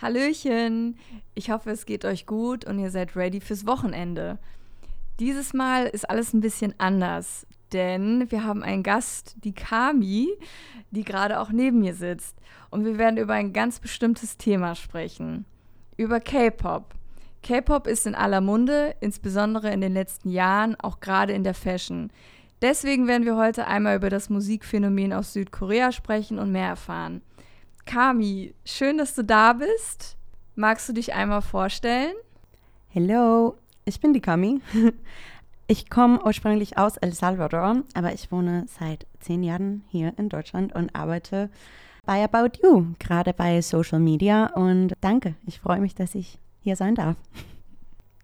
Hallöchen! Ich hoffe, es geht euch gut und ihr seid ready fürs Wochenende. Dieses Mal ist alles ein bisschen anders, denn wir haben einen Gast, die Kami, die gerade auch neben mir sitzt. Und wir werden über ein ganz bestimmtes Thema sprechen. Über K-Pop. K-Pop ist in aller Munde, insbesondere in den letzten Jahren, auch gerade in der Fashion. Deswegen werden wir heute einmal über das Musikphänomen aus Südkorea sprechen und mehr erfahren. Kami, schön, dass du da bist. Magst du dich einmal vorstellen? Hello, ich bin die Kami. Ich komme ursprünglich aus El Salvador, aber ich wohne seit zehn Jahren hier in Deutschland und arbeite bei About You, gerade bei Social Media. Und danke, ich freue mich, dass ich hier sein darf.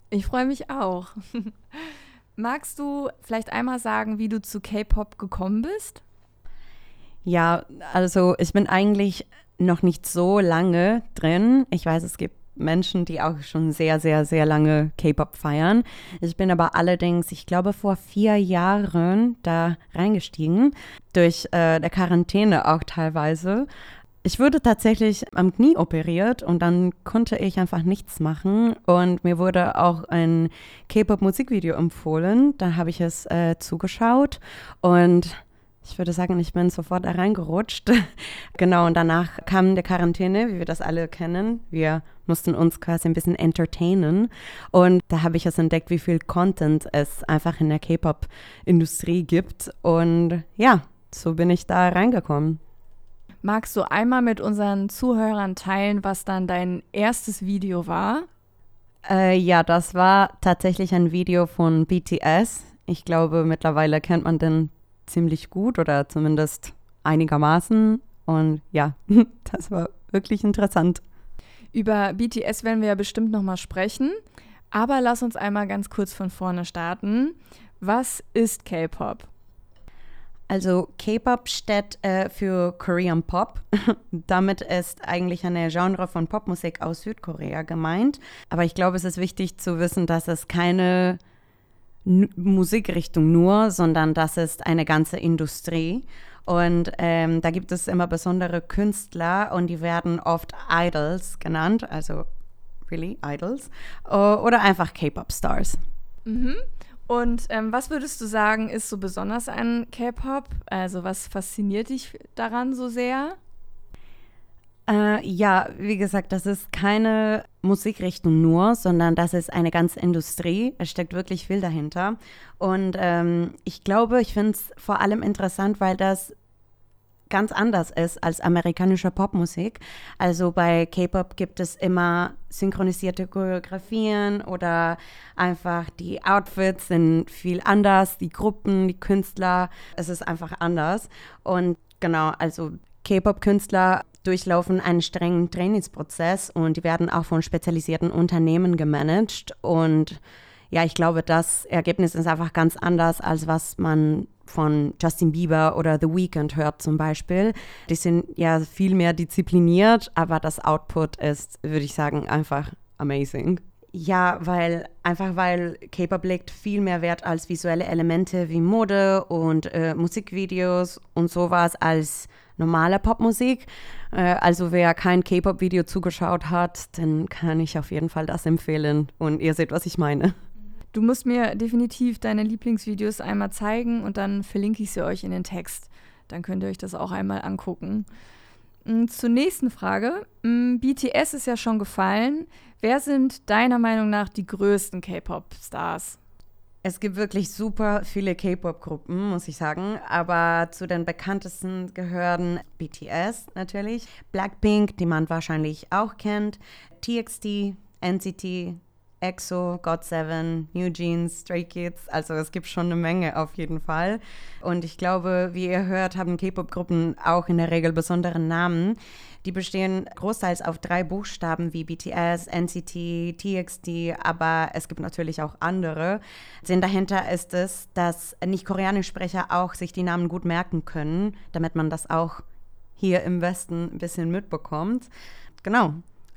Ich freue mich auch. Magst du vielleicht einmal sagen, wie du zu K-Pop gekommen bist? Ja, also ich bin eigentlich noch nicht so lange drin. Ich weiß, es gibt Menschen, die auch schon sehr, sehr, sehr lange K-Pop feiern. Ich bin aber allerdings, ich glaube, vor vier Jahren da reingestiegen, durch äh, der Quarantäne auch teilweise. Ich wurde tatsächlich am Knie operiert und dann konnte ich einfach nichts machen. Und mir wurde auch ein K-Pop-Musikvideo empfohlen. Da habe ich es äh, zugeschaut und ich würde sagen, ich bin sofort da reingerutscht. genau, und danach kam der Quarantäne, wie wir das alle kennen. Wir mussten uns quasi ein bisschen entertainen. Und da habe ich es entdeckt, wie viel Content es einfach in der K-Pop-Industrie gibt. Und ja, so bin ich da reingekommen. Magst du einmal mit unseren Zuhörern teilen, was dann dein erstes Video war? Äh, ja, das war tatsächlich ein Video von BTS. Ich glaube, mittlerweile kennt man den ziemlich gut oder zumindest einigermaßen. Und ja, das war wirklich interessant. Über BTS werden wir ja bestimmt nochmal sprechen. Aber lass uns einmal ganz kurz von vorne starten. Was ist K-Pop? Also K-Pop steht äh, für Korean Pop. Damit ist eigentlich eine Genre von Popmusik aus Südkorea gemeint. Aber ich glaube, es ist wichtig zu wissen, dass es keine Musikrichtung nur, sondern das ist eine ganze Industrie. Und ähm, da gibt es immer besondere Künstler und die werden oft Idols genannt, also really Idols, oder einfach K-Pop-Stars. Mhm. Und ähm, was würdest du sagen, ist so besonders an K-Pop? Also was fasziniert dich daran so sehr? Äh, ja, wie gesagt, das ist keine Musikrichtung nur, sondern das ist eine ganze Industrie. Es steckt wirklich viel dahinter. Und ähm, ich glaube, ich finde es vor allem interessant, weil das ganz anders ist als amerikanische Popmusik. Also bei K-Pop gibt es immer synchronisierte Choreografien oder einfach die Outfits sind viel anders, die Gruppen, die Künstler, es ist einfach anders. Und genau, also K-Pop-Künstler durchlaufen einen strengen Trainingsprozess und die werden auch von spezialisierten Unternehmen gemanagt. Und ja, ich glaube, das Ergebnis ist einfach ganz anders, als was man von Justin Bieber oder The Weeknd hört zum Beispiel. Die sind ja viel mehr diszipliniert, aber das Output ist, würde ich sagen, einfach amazing. Ja, weil einfach weil K-Pop legt viel mehr Wert als visuelle Elemente wie Mode und äh, Musikvideos und sowas als normale Popmusik. Äh, also wer kein K-Pop-Video zugeschaut hat, dann kann ich auf jeden Fall das empfehlen. Und ihr seht, was ich meine. Du musst mir definitiv deine Lieblingsvideos einmal zeigen und dann verlinke ich sie euch in den Text. Dann könnt ihr euch das auch einmal angucken. Mm, zur nächsten Frage. Mm, BTS ist ja schon gefallen. Wer sind deiner Meinung nach die größten K-Pop-Stars? Es gibt wirklich super viele K-Pop-Gruppen, muss ich sagen. Aber zu den bekanntesten gehören BTS natürlich, Blackpink, die man wahrscheinlich auch kennt, TXT, NCT, EXO, GOT7, New Jeans, Stray Kids. Also es gibt schon eine Menge auf jeden Fall. Und ich glaube, wie ihr hört, haben K-Pop-Gruppen auch in der Regel besondere Namen. Die bestehen großteils auf drei Buchstaben wie BTS, NCT, TXT, aber es gibt natürlich auch andere. Sinn dahinter ist es, dass Nicht-Koreanisch-Sprecher auch sich die Namen gut merken können, damit man das auch hier im Westen ein bisschen mitbekommt. Genau,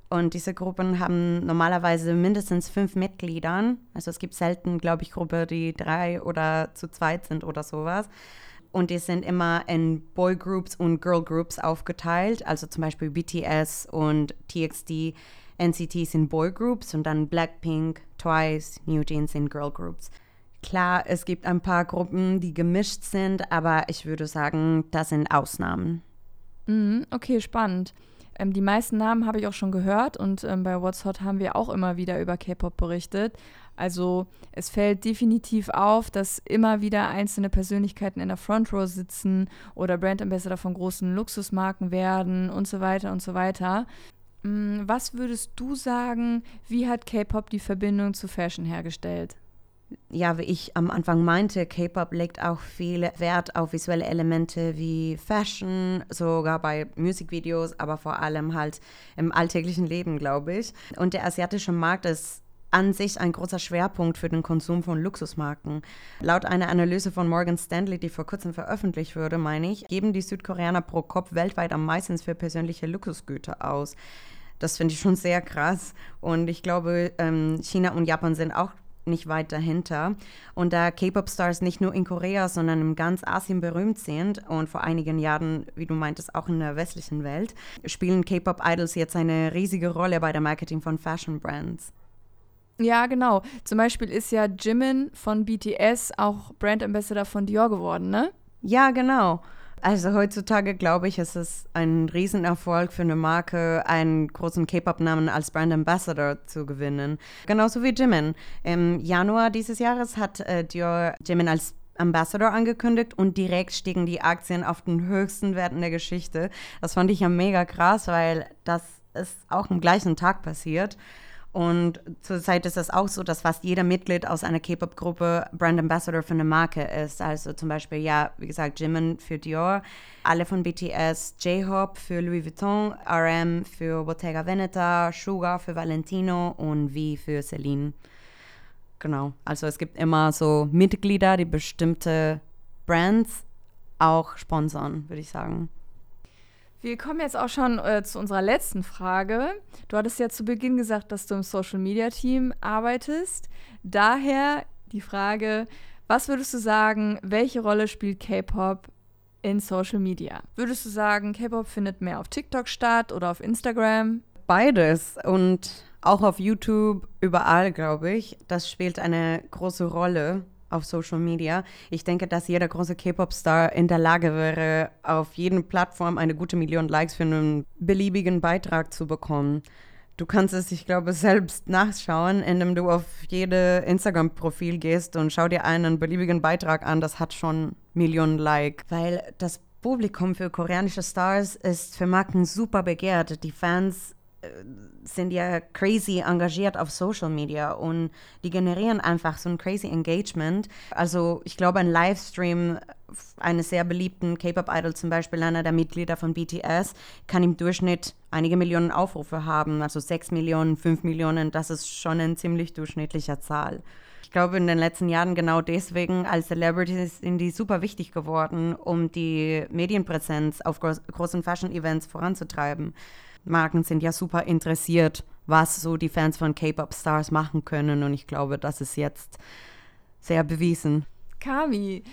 und diese Gruppen haben normalerweise mindestens fünf Mitglieder. Also es gibt selten, glaube ich, Gruppen, die drei oder zu zweit sind oder sowas. und die sind immer in Boygroups und Girlgroups aufgeteilt. Also zum Beispiel BTS und TXT, NCT sind Boygroups und dann Blackpink, Twice, New Jeans sind Girlgroups. Klar, es gibt ein paar Gruppen, die gemischt sind, aber ich würde sagen, das sind Ausnahmen. Mhm, okay, spannend. Ähm, die meisten Namen habe ich auch schon gehört und ähm, bei What's Hot haben wir auch immer wieder über K-Pop berichtet. Also es fällt definitiv auf, dass immer wieder einzelne Persönlichkeiten in der Front Row sitzen oder Brand Ambassador von großen Luxusmarken werden und so weiter und so weiter. Mm, was würdest du sagen, wie hat K-Pop die Verbindung zu Fashion hergestellt? Ja, wie ich am Anfang meinte, K-Pop legt auch viel Wert auf visuelle Elemente wie Fashion, sogar bei Musikvideos, aber vor allem halt im alltäglichen Leben, glaube ich. Und der asiatische Markt ist an sich ein großer Schwerpunkt für den Konsum von Luxusmarken. Laut einer Analyse von Morgan Stanley, die vor kurzem veröffentlicht wurde, meine ich, geben die Südkoreaner pro Kopf weltweit am meisten für persönliche Luxusgüter aus. Das finde ich schon sehr krass. Und ich glaube, ähm, China und Japan sind auch nicht weit dahinter. Und da K-Pop-Stars nicht nur in Korea, sondern in ganz Asien berühmt sind und vor einigen Jahren, wie du meintest, auch in der westlichen Welt, spielen K-Pop-Idols jetzt eine riesige Rolle bei der Marketing von Fashion-Brands. Ja, genau. Zum Beispiel ist ja Jimin von BTS auch Brand Ambassador von Dior geworden, ne? Ja, genau. Also heutzutage glaube ich, ist es ein Riesenerfolg für eine Marke, einen großen K-Pop-Namen als Brand Ambassador zu gewinnen. Genauso wie Jimin. Im Januar dieses Jahres hat äh, Dior Jimin als Ambassador angekündigt und direkt stiegen die Aktien auf den höchsten Werten der Geschichte. Das fand ich ja mega krass, weil das ist auch am gleichen Tag passiert. Und zurzeit ist es auch so, dass fast jeder Mitglied aus einer K-Pop-Gruppe Brand Ambassador für eine Marke ist. Also zum Beispiel, ja, wie gesagt, Jimin für Dior, alle von BTS, J-Hope für Louis Vuitton, RM für Bottega Veneta, Sugar für Valentino und V für Celine. Genau, also es gibt immer so Mitglieder, die bestimmte Brands auch sponsern, würde ich sagen. Wir kommen jetzt auch schon äh, zu unserer letzten Frage. Du hattest ja zu Beginn gesagt, dass du im Social Media Team arbeitest. Daher die Frage, was würdest du sagen, welche Rolle spielt K-Pop in Social Media? Würdest du sagen, K-Pop findet mehr auf TikTok statt oder auf Instagram? Beides und auch auf YouTube, überall, glaube ich. Das spielt eine große Rolle auf Social Media. Ich denke, dass jeder große K-Pop-Star in der Lage wäre, auf jeden Plattform eine gute Million Likes für einen beliebigen Beitrag zu bekommen. Du kannst es, ich glaube, selbst nachschauen, indem du auf jede Instagram-Profil gehst und schau dir einen beliebigen Beitrag an. Das hat schon Millionen Likes. Weil das Publikum für koreanische Stars ist für Marken super begehrt. Die Fans sind ja crazy engagiert auf Social Media und die generieren einfach so ein crazy Engagement. Also ich glaube, ein Livestream eines sehr beliebten K-Pop-Idol, zum Beispiel einer der Mitglieder von BTS, kann im Durchschnitt einige Millionen Aufrufe haben, also sechs Millionen, fünf Millionen, das ist schon eine ziemlich durchschnittliche Zahl. Ich glaube, in den letzten Jahren genau deswegen als Celebrities sind die super wichtig geworden, um die Medienpräsenz auf großen Fashion-Events voranzutreiben. Marken sind ja super interessiert, was so die Fans von K-Pop-Stars machen können. Und ich glaube, das ist jetzt sehr bewiesen. Kami,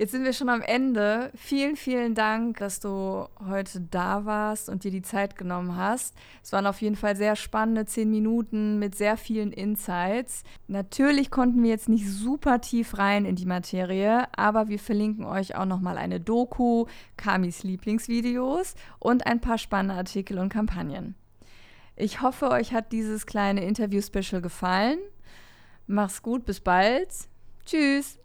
jetzt sind wir schon am Ende. Vielen, vielen Dank, dass du heute da warst und dir die Zeit genommen hast. Es waren auf jeden Fall sehr spannende zehn Minuten mit sehr vielen Insights. Natürlich konnten wir jetzt nicht super tief rein in die Materie, aber wir verlinken euch auch nochmal eine Doku, Kamis Lieblingsvideos und ein paar spannende Artikel und Kampagnen. Ich hoffe, euch hat dieses kleine Interview-Special gefallen. Mach's gut, bis bald. Tschüss.